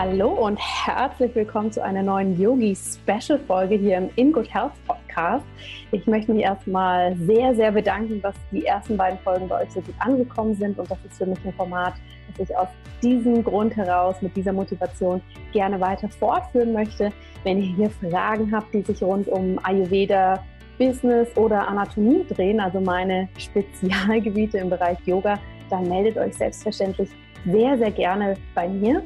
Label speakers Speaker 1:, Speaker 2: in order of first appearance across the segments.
Speaker 1: Hallo und herzlich willkommen zu einer neuen Yogi-Special-Folge hier im In Good Health Podcast. Ich möchte mich erstmal sehr, sehr bedanken, dass die ersten beiden Folgen bei euch so gut angekommen sind und das ist für mich ein Format, das ich aus diesem Grund heraus, mit dieser Motivation gerne weiter fortführen möchte. Wenn ihr hier Fragen habt, die sich rund um Ayurveda, Business oder Anatomie drehen, also meine Spezialgebiete im Bereich Yoga, dann meldet euch selbstverständlich sehr, sehr gerne bei mir.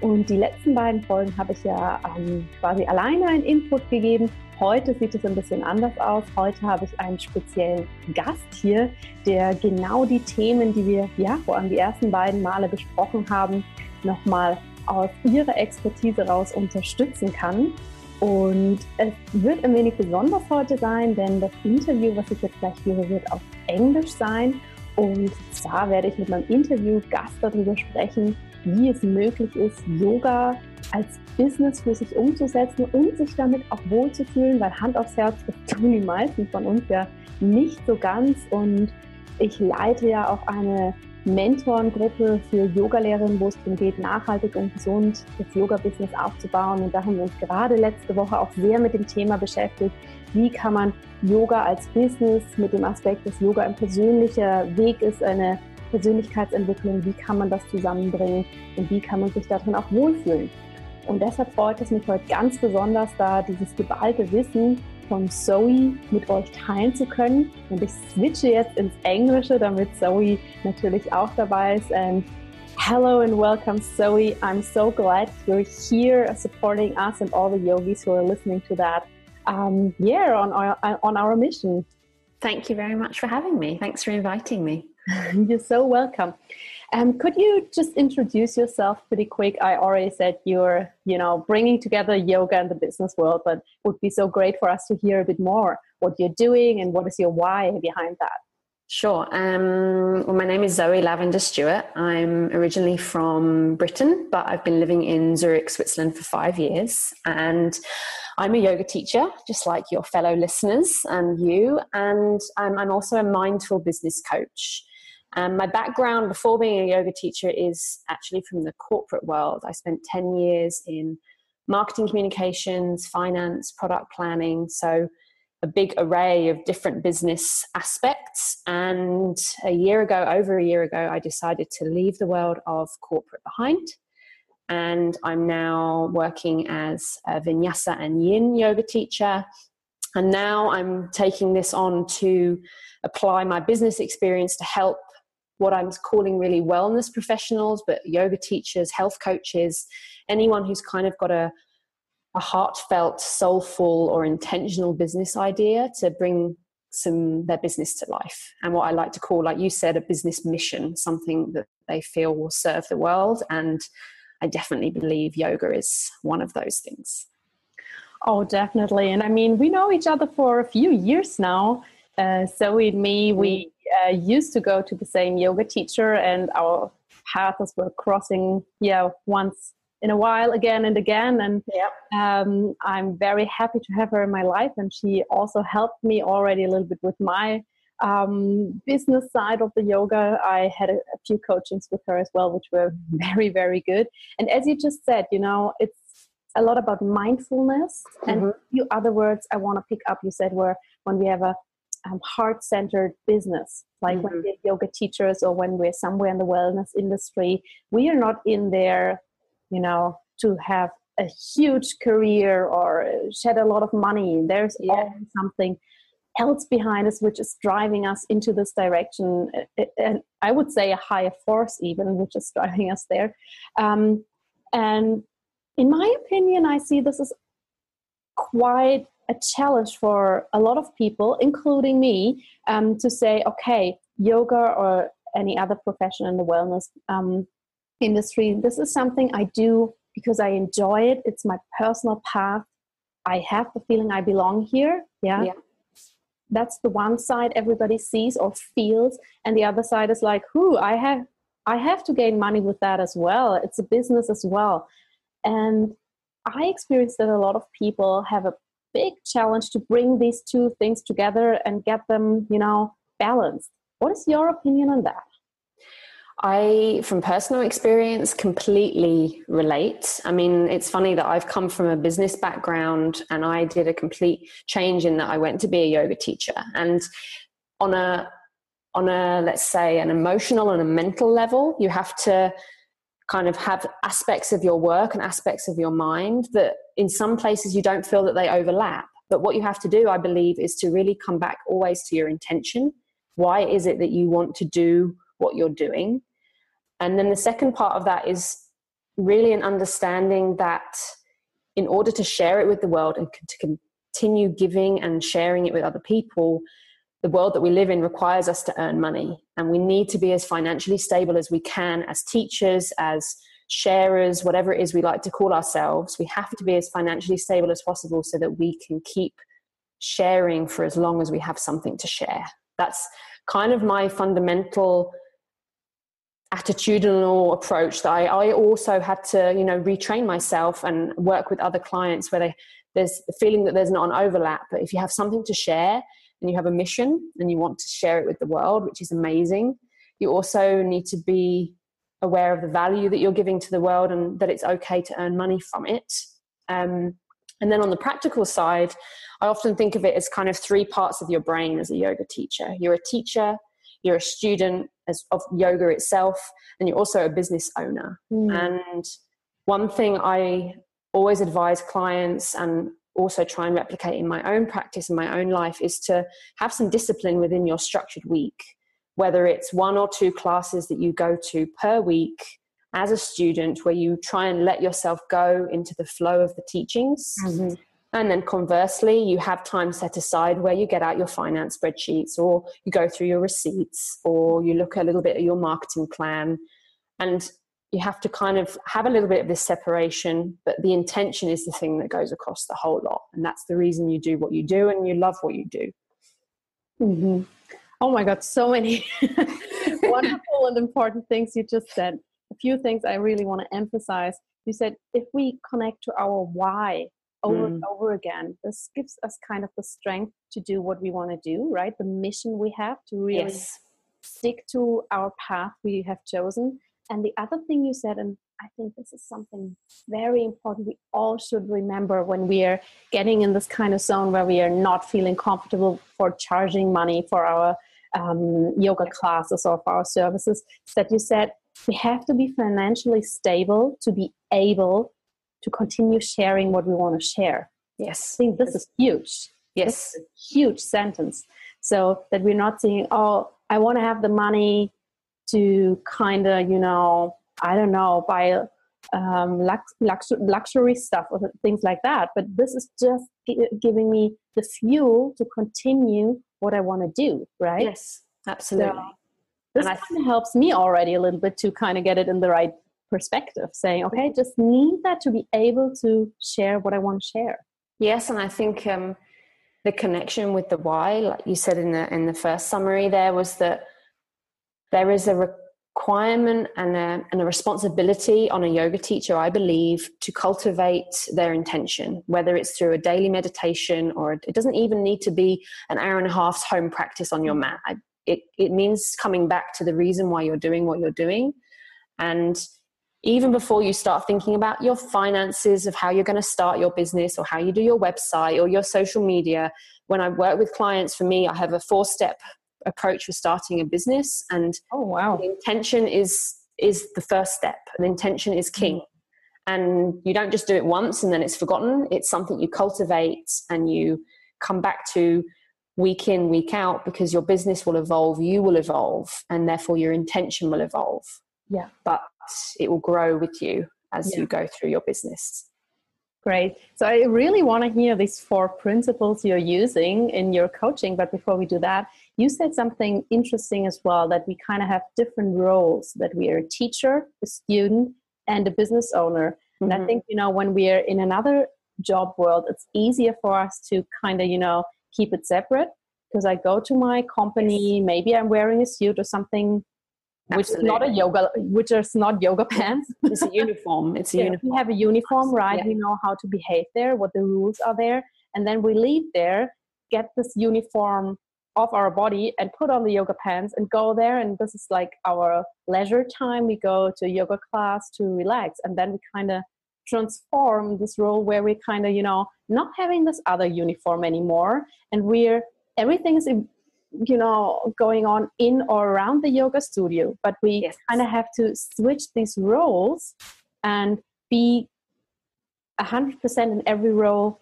Speaker 1: Und die letzten beiden Folgen habe ich ja ähm, quasi alleine einen Input gegeben. Heute sieht es ein bisschen anders aus. Heute habe ich einen speziellen Gast hier, der genau die Themen, die wir ja vor allem die ersten beiden Male besprochen haben, nochmal aus ihrer Expertise raus unterstützen kann. Und es wird ein wenig besonders heute sein, denn das Interview, was ich jetzt gleich führe, wird auf Englisch sein. Und zwar werde ich mit meinem Interviewgast darüber sprechen, wie es möglich ist, Yoga als Business für sich umzusetzen und sich damit auch wohlzufühlen, weil Hand aufs Herz, das tun die meisten von uns ja nicht so ganz. Und ich leite ja auch eine Mentorengruppe für Yogalehrerinnen, wo es darum geht, nachhaltig und gesund das Yoga-Business aufzubauen. Und da haben wir uns gerade letzte Woche auch sehr mit dem Thema beschäftigt, wie kann man Yoga als Business mit dem Aspekt, dass Yoga ein persönlicher Weg ist, eine Persönlichkeitsentwicklung, wie kann man das zusammenbringen und wie kann man sich darin auch wohlfühlen. Und deshalb freut es mich heute ganz besonders, da dieses geballte Wissen von Zoe mit euch teilen zu können. Und ich switche jetzt ins Englische, damit Zoe natürlich auch dabei ist. And hello and welcome, Zoe. I'm so glad you're here supporting us and all the yogis who are listening to that. Um, yeah, on our, on our mission.
Speaker 2: Thank you very much for having me. Thanks for inviting me.
Speaker 1: You're so welcome. Um, could you just introduce yourself pretty quick? I already said you're, you know, bringing together yoga and the business world, but it would be so great for us to hear a bit more what you're doing and what is your why behind that.
Speaker 2: Sure. Um, well, my name is Zoe Lavender Stuart. I'm originally from Britain, but I've been living in Zurich, Switzerland for five years. And I'm a yoga teacher, just like your fellow listeners and you. And um, I'm also a mindful business coach. Um, my background before being a yoga teacher is actually from the corporate world. I spent 10 years in marketing communications, finance, product planning. So, a big array of different business aspects. And a year ago, over a year ago, I decided to leave the world of corporate behind. And I'm now working as a vinyasa and yin yoga teacher. And now I'm taking this on to apply my business experience to help what I'm calling really wellness professionals, but yoga teachers, health coaches, anyone who's kind of got a, a heartfelt, soulful, or intentional business idea to bring some their business to life. And what i like to call like you said a business mission something that they feel will serve the world. And i definitely believe yoga is one of those things.
Speaker 1: Oh definitely. And i mean we know each other for a few years now uh, zoe and me we mm uh, used to go to the same yoga teacher, and our paths were crossing, yeah, once in a while again and again. And yep. um, I'm very happy to have her in my life. And she also helped me already a little bit with my um, business side of the yoga. I had a, a, few coachings with her as well, which were very, very good. And as you just said, you know, it's a lot about mindfulness. Mm-hmm. And a few other words I want to pick up, you said, were when we have a um, heart centered business, like mm-hmm. when we're yoga teachers or when we're somewhere in the wellness industry, we are not in there, you know, to have a huge career or shed a lot of money. There's yeah. always something else behind us which is driving us into this direction and i would say a higher force even which is driving us there um, and in my opinion i see this as quite a challenge for a lot of people, including me, um, to say, okay, yoga or any other profession in the wellness um, industry, this is something I do because I enjoy it. It's my personal path. I have the feeling I belong here. Yeah. yeah. That's the one side everybody sees or feels, and the other side is like, "Who I have, I have to gain money with that as well. It's a business as well." And I experience that a lot of people have a big challenge to bring these two things together and get them, you know, balanced. What is your opinion on that?
Speaker 2: I, from personal experience, completely relate. I mean, it's funny that I've come from a business background and I did a complete change in that I went to be a yoga teacher. And on a on a let's say an emotional and a mental level, you have to kind of have aspects of your work and aspects of your mind that in some places you don't feel that they overlap. But what you have to do, I believe, is to really come back always to your intention. Why is it that you want to do what you're doing? And then the second part of that is really an understanding that in order to share it with the world and to continue giving and sharing it with other people, the world that we live in requires us to earn money. And we need to be as financially stable as we can as teachers as sharers whatever it is we like to call ourselves. We have to be as financially stable as possible so that we can keep sharing for as long as we have something to share. That's kind of my fundamental attitudinal approach that I, I also had to you know retrain myself and work with other clients where they there's the feeling that there's not an overlap but if you have something to share and you have a mission and you want to share it with the world, which is amazing. You also need to be aware of the value that you're giving to the world and that it's okay to earn money from it. Um, and then on the practical side, I often think of it as kind of three parts of your brain as a yoga teacher. You're a teacher, you're a student as, of yoga itself, and you're also a business owner. Mm. And one thing I always advise clients and also try and replicate in my own practice and my own life is to have some discipline within your structured week. Whether it's one or two classes that you go to per week as a student where you try and let yourself go into the flow of the teachings. Mm-hmm. and then conversely you have time set aside where you get out your finance spreadsheets or you go through your receipts or you look a little bit at your marketing plan. And you have to kind of have a little bit of this separation, but the intention is the thing that goes across the whole lot. And that's the reason you do what you do and you love what you do.
Speaker 1: Mm-hmm. Oh my God, so many wonderful and important things you just said. A few things I really want to emphasize. You said if we connect to our why over mm. and over again, this gives us kind of the strength to do what we want to do, right? The mission we have to really yes. stick to our path we have chosen and the other thing you said, and I think this is something very important we all should remember when we are getting in this kind of zone where we are not feeling comfortable for charging money for our um, yoga classes or for our services, is that you said we have to be financially stable to be able to continue sharing what we want to share. Yes. I think this is huge.
Speaker 2: Yes.
Speaker 1: huge sentence. So that we're not saying, oh, I want to have the money to kind of, you know, I don't know, buy um, lux- lux- luxury stuff or things like that. But this is just g- giving me the fuel to continue what I want to do, right?
Speaker 2: Yes, absolutely. So
Speaker 1: this kind of helps me already a little bit to kind of get it in the right perspective, saying, okay, just need that to be able to share what I want to share.
Speaker 2: Yes, and I think um, the connection with the why, like you said in the in the first summary, there was that there is a requirement and a, and a responsibility on a yoga teacher, I believe, to cultivate their intention, whether it's through a daily meditation or it doesn't even need to be an hour and a half's home practice on your mm. mat. I, it, it means coming back to the reason why you're doing what you're doing. And even before you start thinking about your finances of how you're going to start your business or how you do your website or your social media, when I work with clients, for me, I have a four step approach for starting a business and
Speaker 1: oh wow
Speaker 2: the intention is is the first step the intention is king mm. and you don't just do it once and then it's forgotten it's something you cultivate and you come back to week in week out because your business will evolve you will evolve and therefore your intention will evolve
Speaker 1: yeah
Speaker 2: but it will grow with you as yeah. you go through your business
Speaker 1: Great. So I really want to hear these four principles you're using in your coaching. But before we do that, you said something interesting as well that we kind of have different roles that we are a teacher, a student, and a business owner. Mm-hmm. And I mm-hmm. think, you know, when we are in another job world, it's easier for us to kind of, you know, keep it separate because I go to my company, maybe I'm wearing a suit or something which is not a yoga which is not yoga pants
Speaker 2: it's a uniform it's a
Speaker 1: yeah,
Speaker 2: uniform
Speaker 1: we have a uniform right yeah. we know how to behave there what the rules are there and then we leave there get this uniform off our body and put on the yoga pants and go there. And this is like our leisure time. We go to yoga class to relax. And then we kind of transform this role where we kind of you know not having this other uniform anymore. And we're everything is you know going on in or around the yoga studio. But we yes. kind of have to switch these roles and be 100% in every role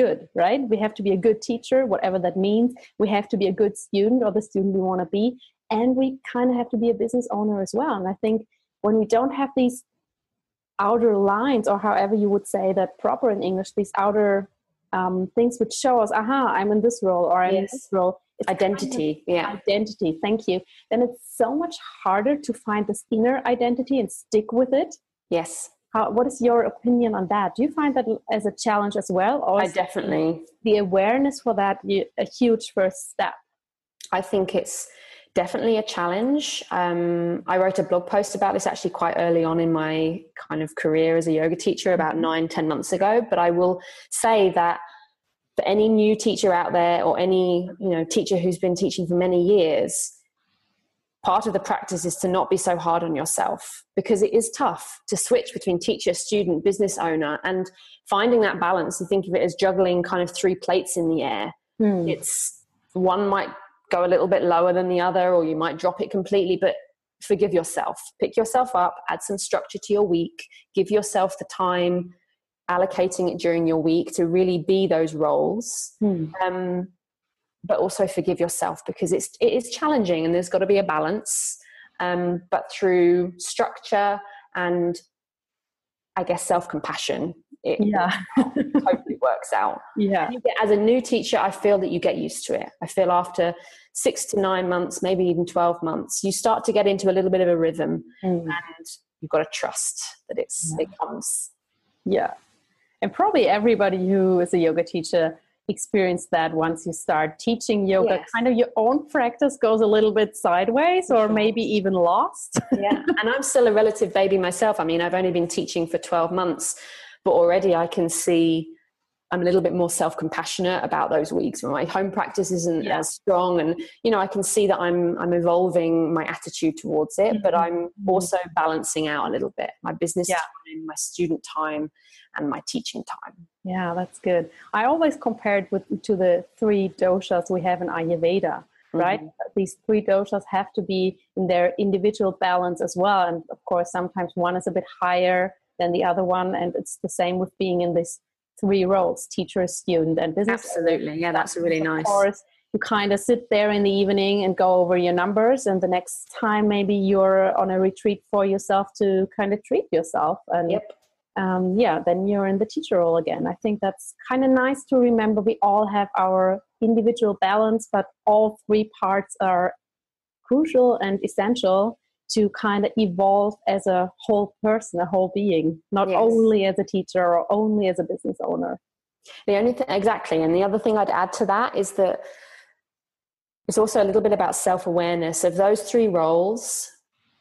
Speaker 1: good right? We have to be a good teacher whatever that means. We have to be a good student or the student we want to be. And we kind of have to be a business owner as well. And i think when we don't have these outer lines or however you would say that proper in english these outer um, things which show us aha i'm in this role or i'm yes. in this role
Speaker 2: it's identity kind of yeah.
Speaker 1: identity. Thank you. Then it's so much harder to find this inner identity and stick with it.
Speaker 2: Yes
Speaker 1: How, what is your opinion on that? Do you find that as a challenge as well
Speaker 2: or i definitely.
Speaker 1: the awareness for that a huge first step?
Speaker 2: I think it's definitely a challenge. Um, i wrote a blog post about this actually quite early on in my kind of career as a yoga teacher about mm-hmm. nine ten months ago but i will say that for any new teacher out there or any you know teacher who's been teaching for many years part of the practice is to not be so hard on yourself because it is tough to switch between teacher student business owner and finding that balance and think of it as juggling kind of three plates in the air hmm. it's one might go a little bit lower than the other or you might drop it completely but forgive yourself pick yourself up add some structure to your week give yourself the time allocating it during your week to really be those roles hmm. um, but also forgive yourself because it's it is challenging and there's got to be a balance um, but through structure and i guess self-compassion it
Speaker 1: yeah.
Speaker 2: totally works out.
Speaker 1: Yeah.
Speaker 2: Get, as a new teacher i feel that you get used to it. I feel after six to nine months maybe even 12 months you start to get into a little bit of a rhythm mm. and you've got to trust that it's yeah. it comes.
Speaker 1: Yeah. And probably everybody who is a yoga teacher experienced that once you start teaching yoga. Yes. kind of your own practice goes a little bit sideways or maybe even lost.
Speaker 2: Yeah and i'm still a relative baby myself. I mean i've only been teaching for 12 months but already i can see i'm a little bit more self-compassionate about those weeks when my home practice isn't yeah. as strong and you know i can see that i'm i'm evolving my attitude towards it mm-hmm. but i'm mm-hmm. also balancing out a little bit my business yeah. time my student time and my teaching time.
Speaker 1: Yeah, that's good. I always compared with to the three doshas we have in Ayurveda, right? Mm-hmm. These three doshas have to be in their individual balance as well. And of course, sometimes one is a bit higher than the other one. And it's the same with being in these three roles teacher, student, and business.
Speaker 2: Absolutely. Yeah, that's really nice.
Speaker 1: Of course, you kind of sit there in the evening and go over your numbers. And the next time, maybe you're on a retreat for yourself to kind of treat yourself. And
Speaker 2: yep
Speaker 1: um, yeah, then you're in the teacher role again. I think that's kind of nice to remember. We all have our individual balance, but all three parts are crucial and essential to kind of evolve as a whole person, a whole being, not yes. only as a teacher or only as a business owner.
Speaker 2: The only thing, exactly. And the other thing I'd add to that is that it's also a little bit about self awareness of those three roles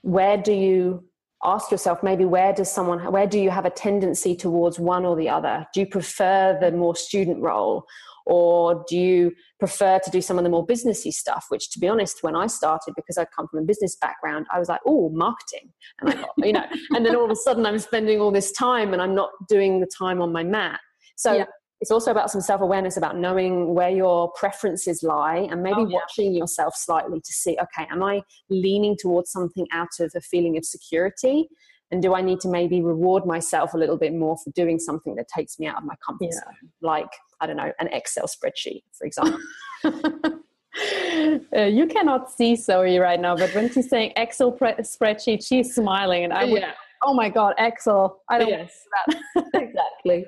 Speaker 2: where do you ask yourself maybe where does someone where do you have a tendency towards one or the other do you prefer the more student role or do you prefer to do some of the more businessy stuff which to be honest when i started because i come from a business background i was like oh marketing and i got you know and then all of a sudden i'm spending all this time and i'm not doing the time on my mat so yeah. it's also about some self-awareness about knowing where your preferences lie and maybe oh, yeah. watching yourself slightly to see okay am i leaning towards something out of a feeling of security and do i need to maybe reward myself a little bit more for doing something that takes me out of my comfort yeah. zone like i don't know an excel spreadsheet for example
Speaker 1: uh, you cannot see Zoe right now, but when she's saying Excel pre- spreadsheet, she's smiling, and I yeah. oh my god, Excel! I don't
Speaker 2: yes. that exactly.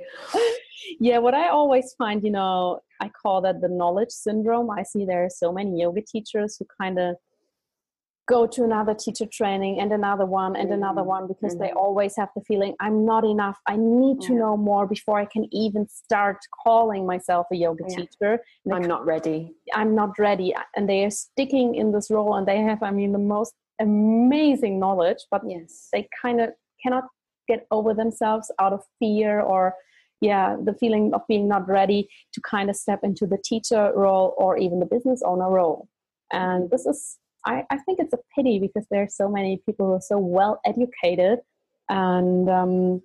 Speaker 1: yeah, what I always find, you know, I call that the knowledge syndrome. I see there are so many yoga teachers who kind of go to another teacher training and another one and another mm-hmm. one because mm-hmm. they always have the feeling i'm not enough i need to yeah. know more before i can even start calling myself a yoga yeah. teacher
Speaker 2: i'm not ready
Speaker 1: i'm not ready and they are sticking in this role and they have i mean the most amazing knowledge but
Speaker 2: yes
Speaker 1: they kind of cannot get over themselves out of fear or yeah the feeling of being not ready to kind of step into the teacher role or even the business owner role and this is I, I think it's a pity because there are so many people who are so well educated and um,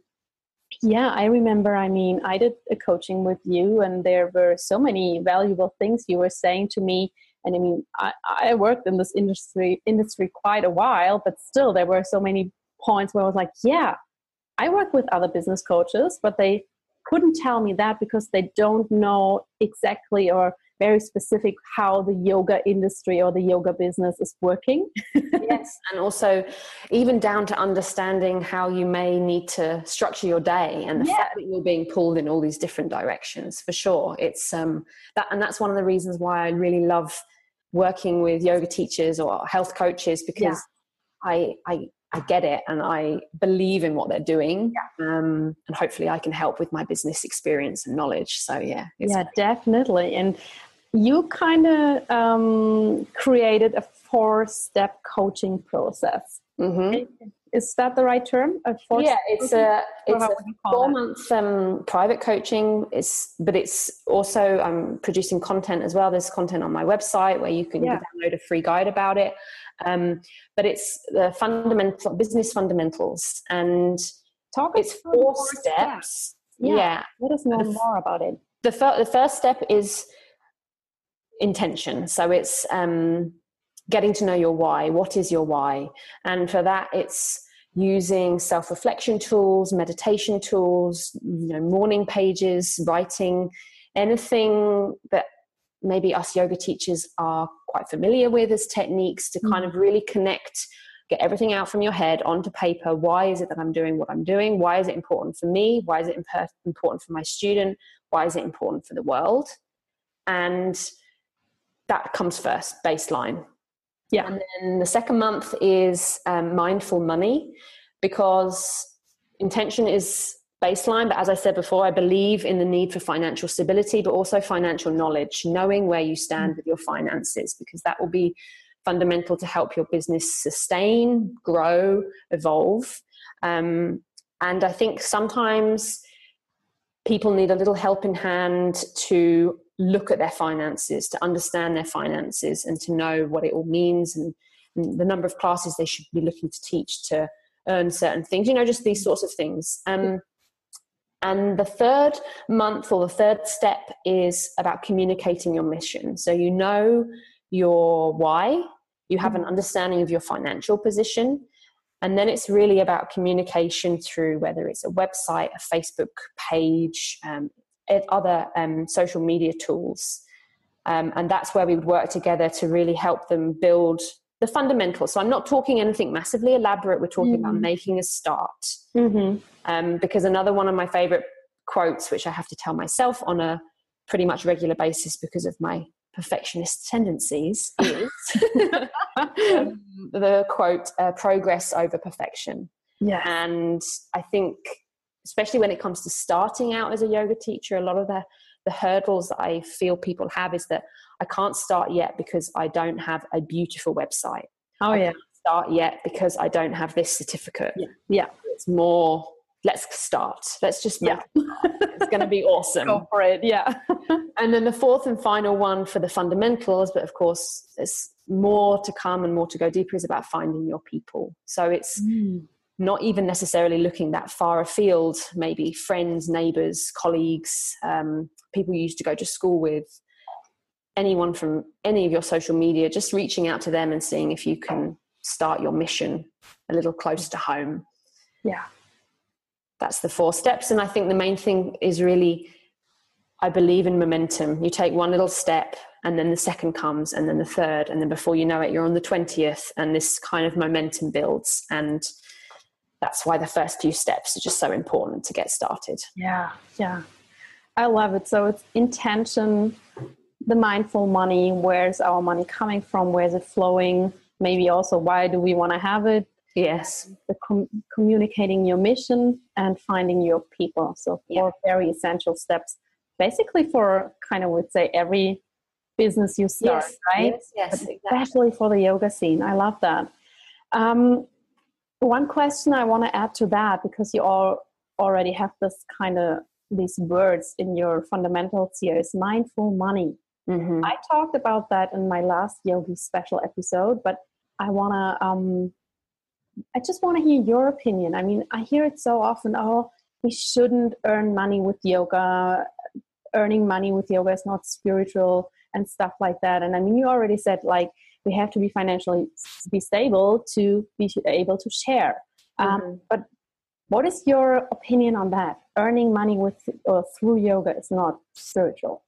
Speaker 1: yeah i remember i mean i did a coaching with you and there were so many valuable things you were saying to me. And i mean i, I worked in this industry industry quite a while but still there were so many points where i was like yeah i work with other business coaches but they couldn't tell me that because they don't know exactly or very specific how the yoga industry or the yoga business is working.
Speaker 2: yes, and also even down to understanding how you may need to structure your day and the yeah. fact that you're being pulled in all these different directions. For sure, it's um, that, and that's one of the reasons why I really love working with yoga teachers or health coaches because yeah. I I I get it and I believe in what they're doing. Yeah. Um, and hopefully I can help with my business experience and knowledge. So yeah.
Speaker 1: Yeah, great. definitely. And you kind of um, created a four step coaching process. Mm-hmm. Is that the right term?
Speaker 2: A yeah, it's a it's a four month um, private coaching. It's but it's also I'm producing content as well. There's content on my website where you can yeah. download a free guide about it. Um, but it's the fundamental business fundamentals and
Speaker 1: talk.
Speaker 2: It's four steps.
Speaker 1: Yeah. yeah. Let us know more about it.
Speaker 2: The, fir- the first step is intention. So it's um, getting to know your why. What is your why? And for that, it's using self-reflection tools, meditation tools, you know, morning pages, writing, anything that maybe us yoga teachers are quite familiar with as techniques to kind of mm. really connect get everything out from your head onto paper why is it that i'm doing what i'm doing why is it important for me why is it important for my student why is it important for the world and that comes first, baseline.
Speaker 1: Yeah.
Speaker 2: And then the second month is um, mindful money because intention is baseline. But as I said before, I believe in the need for financial stability, but also financial knowledge, knowing where you stand mm. with your finances, because that will be fundamental to help your business sustain, grow, evolve. Um, and I think sometimes people need a little help in hand to look at their finances, to understand their finances, and to know what it all means and, and, the number of classes they should be looking to teach to earn certain things. You know, just these sorts of things. Um, and the third month or the third step is about communicating your mission. So you know your why, you have an understanding of your financial position, and then it's really about communication through whether it's a website, a Facebook page, um, other um, social media tools. Um, and that's where we would work together to really help them build the fundamentals. So I'm not talking anything massively elaborate. We're talking mm-hmm. about making a start. Mm-hmm. Um, because another one of my favorite quotes, which I have to tell myself on a pretty much regular basis because of my perfectionist tendencies, is the quote, uh, progress over perfection.
Speaker 1: Yeah.
Speaker 2: And I think especially when it comes to starting out as a yoga teacher, a lot of the, the hurdles that I feel people have is that I can't start yet because I don't have a beautiful website.
Speaker 1: Oh, yeah.
Speaker 2: start yet because I don't have this certificate.
Speaker 1: Yeah. yeah.
Speaker 2: It's more, let's start. Let's just, yeah. it's going to be awesome.
Speaker 1: Go for it. Yeah.
Speaker 2: and then the fourth and final one for the fundamentals, but of course, there's more to come and more to go deeper is about finding your people. So it's, mm not even necessarily looking that far afield, maybe friends, neighbors, colleagues, um, people you used to go to school with, anyone from any of your social media, just reaching out to them and seeing if you can start your mission a little closer to home.
Speaker 1: Yeah.
Speaker 2: That's the four steps. And I think the main thing is really, I believe in momentum. You take one little step and then the second comes and then the third. And then before you know it, you're on the 20th and this kind of momentum builds. And that's why the first few steps are just so important to get started.
Speaker 1: Yeah. Yeah. I love it. So it's intention, the mindful money where's our money coming from where's it flowing maybe also why do we want to have it
Speaker 2: yes
Speaker 1: the com- communicating your mission and finding your people so four yeah. very essential steps basically for kind of would say every business you start
Speaker 2: yes.
Speaker 1: right
Speaker 2: yes, yes
Speaker 1: exactly. especially for the yoga scene i love that um, one question i want to add to that because you all already have this kind of these words in your fundamentals here is mindful money Mm-hmm. I talked about that in my last Yogi special episode, but I want to, um, I just want to hear your opinion. I mean, I hear it so often oh, we shouldn't earn money with yoga. Earning money with yoga is not spiritual and stuff like that. And I mean, you already said like we have to be financially be stable to be able to share. Um, mm-hmm. Um, but what is your opinion on that? Earning money with or through yoga is not spiritual.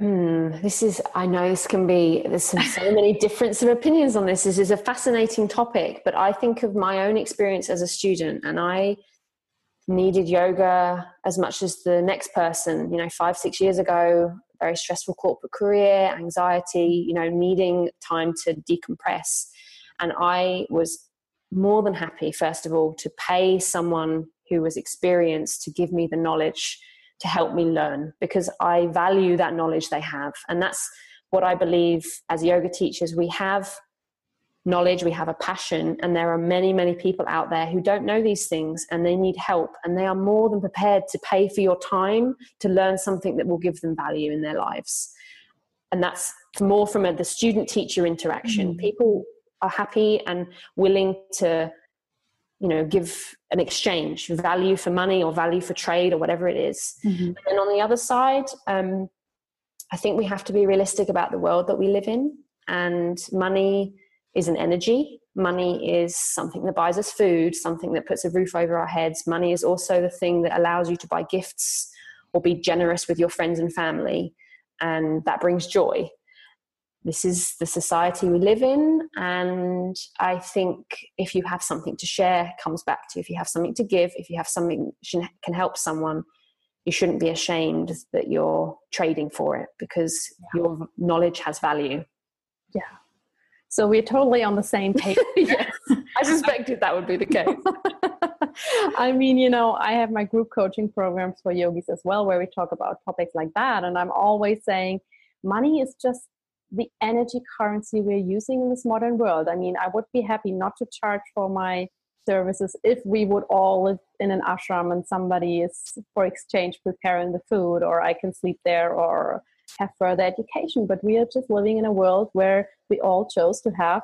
Speaker 2: Hmm, this is, I know this can be, there's some, so many difference of opinions on this. This is a fascinating topic, but I think of my own experience as a student and I needed yoga as much as the next person, you know, five, six years ago, very stressful corporate career, anxiety, you know, needing time to decompress. And I was more than happy, first of all, to pay someone who was experienced to give me the knowledge to help me learn because I value that knowledge they have. And that's what I believe as yoga teachers. We have knowledge, we have a passion, and there are many, many people out there who don't know these things and they need help. And they are more than prepared to pay for your time to learn something that will give them value in their lives. And that's more from a, the student teacher interaction. Mm. People are happy and willing to you know give an exchange value for money or value for trade or whatever it is mm-hmm. and on the other side um, i think we have to be realistic about the world that we live in and money is an energy. Money is something that buys us food something that puts a roof over our heads. Money is also the thing that allows you to buy gifts or be generous with your friends and family and that brings joy. This is the society we live in and i think if you have something to share comes back to you. If you have something to give if you have something can help someone you shouldn't be ashamed that you're trading for it because yeah. your knowledge has value.
Speaker 1: Yeah so we're totally on the same page
Speaker 2: yes i suspected that would be the case
Speaker 1: I mean, you know, I have my group coaching programs for yogis as well, where we talk about topics like that. And I'm always saying money is just the energy currency we're using in this modern world. I mean, I would be happy not to charge for my services if we would all live in an ashram and somebody is for exchange preparing the food or I can sleep there or have further education. But we are just living in a world where we all chose to have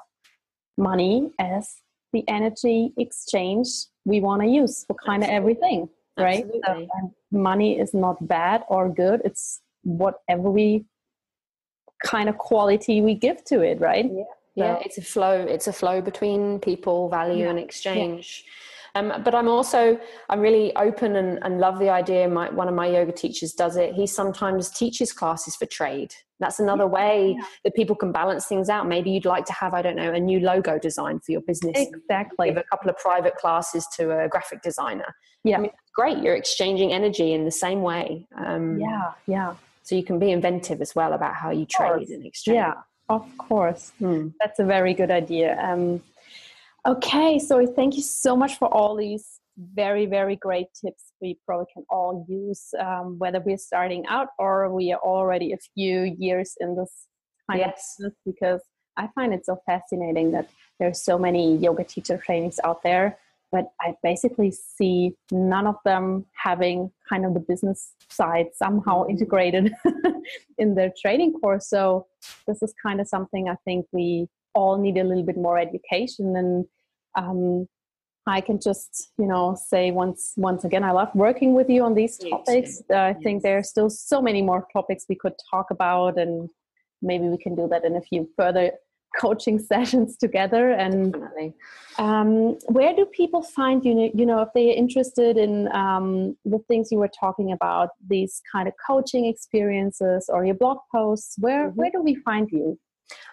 Speaker 1: money as the energy exchange we want to use for kind of everything, right? So, uh, money is not bad or good. It's whatever we kind of quality we give to it right
Speaker 2: yeah yeah it's a flow it's a flow between people value yeah. and exchange yeah. Um, but I'm also I'm really open and, and love the idea. My, one of my yoga teachers does it. He sometimes teaches classes for trade. That's another yeah, way yeah. that people can balance things out. Maybe you'd like to have I don't know a new logo design for your business.
Speaker 1: Exactly.
Speaker 2: Give a couple of private classes to a graphic designer.
Speaker 1: Yeah,
Speaker 2: I mean, great. You're exchanging energy in the same way.
Speaker 1: Um, yeah, yeah.
Speaker 2: So you can be inventive as well about how you trade and exchange.
Speaker 1: Yeah, of course. Hmm. That's a very good idea. Um, okay, so thank you so much for all these very, very great tips we probably can all use, um, whether we're starting out or we are already a few years in this kind yes. of business, because I find it so fascinating that there's so many yoga teacher trainings out there, but I basically see none of them having kind of the business side somehow mm-hmm. integrated in their training course. So this is kind of something I think we all need a little bit more education and um, I can just, you know, say once once again, I love working with you on these topics. Uh, I yes. think there are still so many more topics we could talk about, and maybe we can do that in a few further coaching sessions together. And um, where do people find you? You know, if they are interested in um, the things you were talking about, these kind of coaching experiences or your blog posts, where mm-hmm. where do we find you?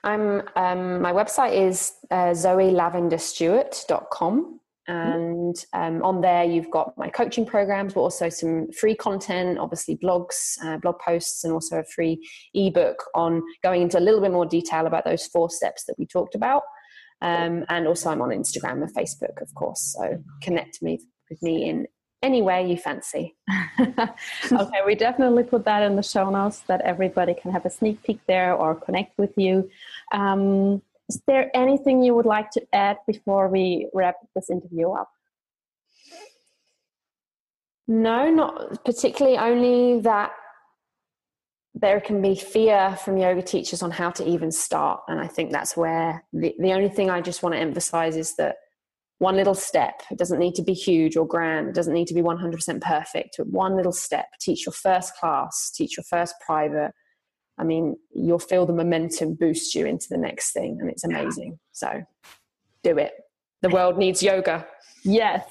Speaker 2: I'm um, my website is uh, zoelavenderstuart.com Mm-hmm. and um, on there you've got my coaching programs but also some free content obviously blogs uh, blog posts and also a free ebook on going into a little bit more detail about those four steps that we talked about um, and also i'm on instagram and facebook of course so connect me with me in any way you fancy
Speaker 1: okay we definitely put that in the show notes that everybody can have a sneak peek there or connect with you um, is there anything you would like to add before we wrap this interview up?
Speaker 2: No, not particularly, only that there can be fear from yoga teachers on how to even start. And I think that's where the, the only thing I just want to emphasize is that one little step, it doesn't need to be huge or grand, it doesn't need to be 100% perfect, but one little step. Teach your first class, teach your first private, I mean, you'll feel the momentum boost you into the next thing, and it's amazing. So do it. The world needs yoga.
Speaker 1: Yes.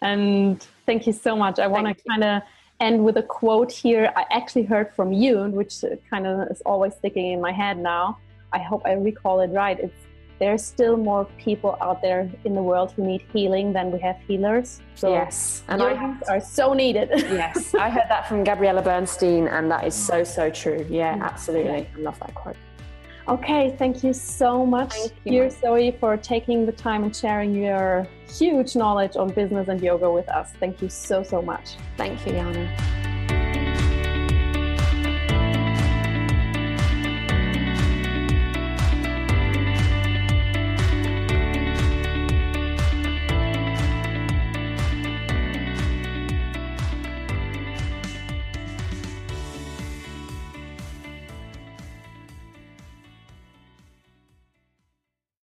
Speaker 1: And thank you so much. I want to kind of end with a quote here I actually heard from you, which kind of is always sticking in my head now. I hope I recall it right. It's there's still more people out there in the world who need healing than we have healers.
Speaker 2: So yes,
Speaker 1: and I are so needed.
Speaker 2: yes, I heard that from Gabriella Bernstein, and that is so so true. Yeah, mm-hmm. absolutely. I love that quote.
Speaker 1: Okay, thank you so much, dear Zoe, for taking the time and sharing your huge knowledge on business and yoga with us. Thank you so so much.
Speaker 2: Thank you, Jana.